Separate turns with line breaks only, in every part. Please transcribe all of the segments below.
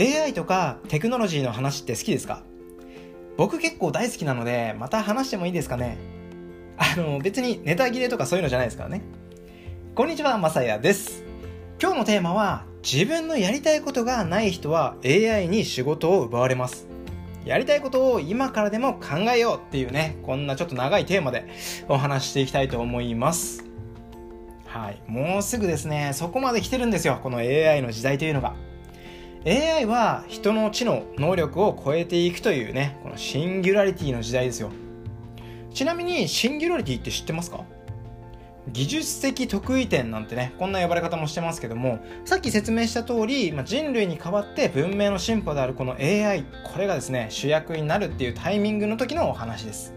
AI とかテクノロジーの話って好きですか？僕結構大好きなので、また話してもいいですかね？あの、別にネタ切れとかそういうのじゃないですからね。こんにちは、まさやです。今日のテーマは、自分のやりたいことがない人は AI に仕事を奪われます。やりたいことを今からでも考えようっていうね、こんなちょっと長いテーマでお話していきたいと思います。はい。もうすぐですね、そこまで来てるんですよ、この AI の時代というのが。AI は人の知能、能力を超えていくというね、このシンギュラリティの時代ですよ。ちなみに、シンギュラリティって知ってますか？技術的得意点なんてね、こんな呼ばれ方もしてますけども、さっき説明した通り、まあ、人類に代わって文明の進歩であるこの AI、これがですね、主役になるっていうタイミングの時のお話です。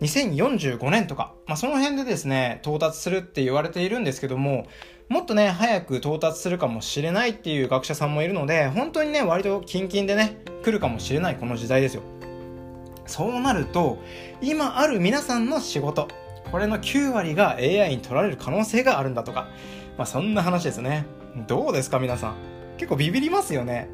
2045年とか、まあ、その辺でですね、到達するって言われているんですけども、もっとね、早く到達するかもしれないっていう学者さんもいるので、本当にね、割とキンキンでね、来るかもしれないこの時代ですよ。そうなると、今ある皆さんの仕事、これの9割が AI に取られる可能性があるんだとか、まあそんな話ですね。どうですか皆さん。結構ビビりますよね。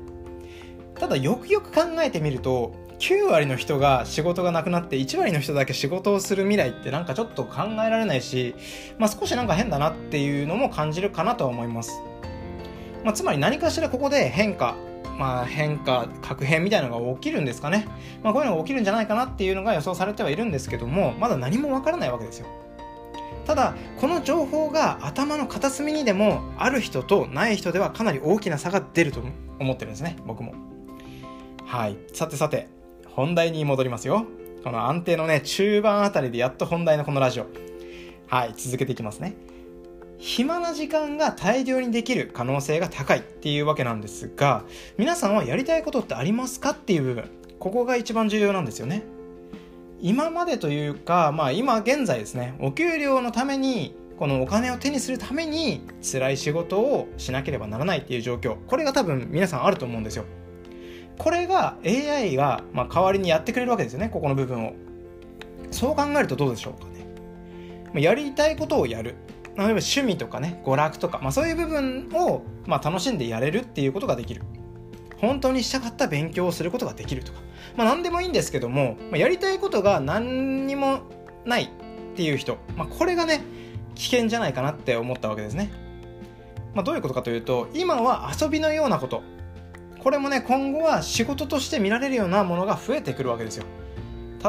ただよくよく考えてみると、9割の人が仕事がなくなって1割の人だけ仕事をする未来ってなんかちょっと考えられないし、まあ、少しなんか変だなっていうのも感じるかなとは思います。まあ、つまり何かしらここで変化、まあ、変化、確変みたいなのが起きるんですかね。まあ、こういうのが起きるんじゃないかなっていうのが予想されてはいるんですけども、まだ何もわからないわけですよ。ただ、この情報が頭の片隅にでもある人とない人ではかなり大きな差が出ると思ってるんですね、僕も。はい。さてさて、本題に戻りますよ。この安定のね、中盤あたりでやっと本題のこのラジオ。はい、続けていきますね。暇な時間が大量にできる可能性が高いっていうわけなんですが、皆さんはやりたいことってありますかっていう部分。ここが一番重要なんですよね。今までというか、まあ今現在ですね、お給料のために、このお金を手にするために辛い仕事をしなければならないっていう状況。これが多分皆さんあると思うんですよ。これが AI が、まあ、代わりにやってくれるわけですよねここの部分を。そう考えるとどうでしょうかね。やりたいことをやる。例えば趣味とかね娯楽とか、まあ、そういう部分を、まあ、楽しんでやれるっていうことができる。本当にしたかった勉強をすることができるとか、まあ、何でもいいんですけども、やりたいことが何にもないっていう人、まあ、これがね危険じゃないかなって思ったわけですね、まあ、どういうことかというと今は遊びのようなこと。これもね今後は仕事として見られるようなものが増えてくるわけですよ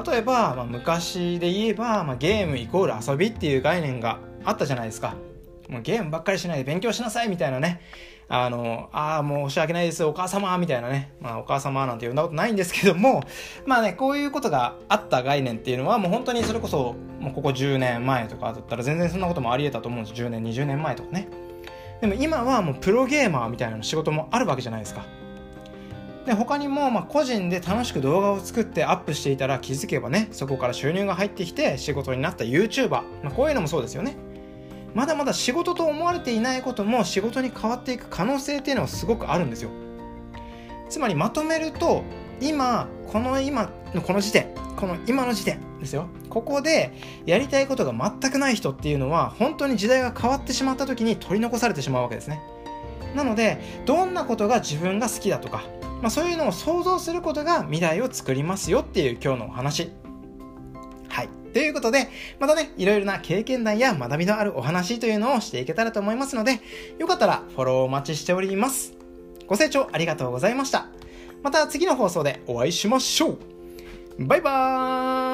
例えば、まあ、昔で言えば、まあ、ゲームイコール遊びっていう概念があったじゃないですかもうゲームばっかりしないで勉強しなさいみたいなねあの、ああ、申し訳ないです、お母様みたいなね。まあ、お母様なんて呼んだことないんですけども、まあね、こういうことがあった概念っていうのは、もう本当にそれこそ、もうここ10年前とかだったら全然そんなこともあり得たと思うんです。10年、20年前とかね。でも今はもうプロゲーマーみたいな仕事もあるわけじゃないですか。で他にもま個人で楽しく動画を作ってアップしていたら気づけばねそこから収入が入ってきて仕事になった YouTuber、まあ、こういうのもそうですよね。まだまだ仕事と思われていないことも仕事に変わっていく可能性っていうのはすごくあるんですよ。つまりまとめると今この今のこの時点この今の時点ですよ。ここでやりたいことが全くない人っていうのは本当に時代が変わってしまった時に取り残されてしまうわけですね。なのでどんなことが自分が好きだとかまあ、そういうのを想像することが未来を作りますよっていう今日のお話。はい。ということで、またね、いろいろな経験談や学びのあるお話というのをしていけたらと思いますので、よかったらフォローお待ちしております。ご清聴ありがとうございました。また次の放送でお会いしましょう。バイバーイ